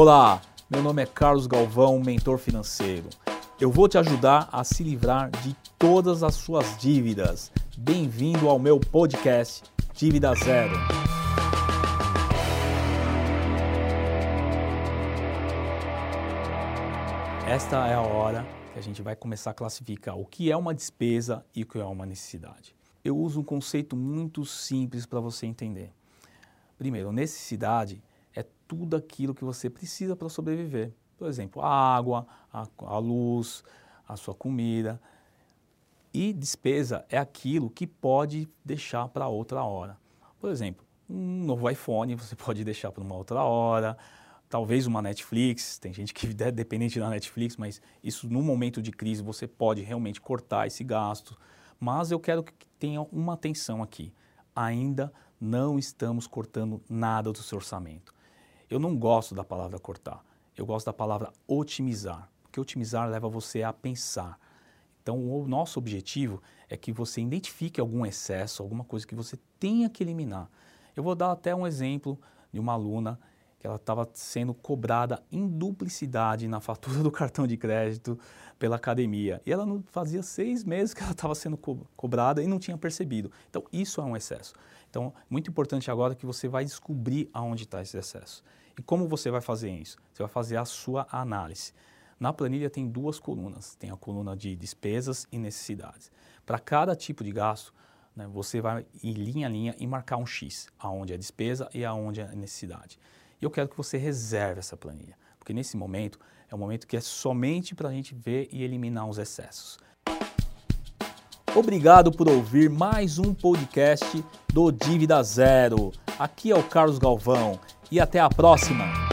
Olá, meu nome é Carlos Galvão, mentor financeiro. Eu vou te ajudar a se livrar de todas as suas dívidas. Bem-vindo ao meu podcast Dívida Zero. Esta é a hora que a gente vai começar a classificar o que é uma despesa e o que é uma necessidade. Eu uso um conceito muito simples para você entender. Primeiro, necessidade tudo aquilo que você precisa para sobreviver. Por exemplo, a água, a, a luz, a sua comida. E despesa é aquilo que pode deixar para outra hora. Por exemplo, um novo iPhone você pode deixar para uma outra hora, talvez uma Netflix, tem gente que é dependente da Netflix, mas isso no momento de crise você pode realmente cortar esse gasto. Mas eu quero que tenha uma atenção aqui. Ainda não estamos cortando nada do seu orçamento. Eu não gosto da palavra cortar, eu gosto da palavra otimizar, porque otimizar leva você a pensar. Então, o nosso objetivo é que você identifique algum excesso, alguma coisa que você tenha que eliminar. Eu vou dar até um exemplo de uma aluna que ela estava sendo cobrada em duplicidade na fatura do cartão de crédito pela academia. E ela não fazia seis meses que ela estava sendo co cobrada e não tinha percebido. Então, isso é um excesso. Então, muito importante agora que você vai descobrir aonde está esse excesso. E como você vai fazer isso? Você vai fazer a sua análise. Na planilha tem duas colunas. Tem a coluna de despesas e necessidades. Para cada tipo de gasto, né, você vai ir linha a linha e marcar um X, aonde é despesa e aonde é necessidade. E eu quero que você reserve essa planilha, porque nesse momento é um momento que é somente para a gente ver e eliminar os excessos. Obrigado por ouvir mais um podcast do Dívida Zero. Aqui é o Carlos Galvão e até a próxima!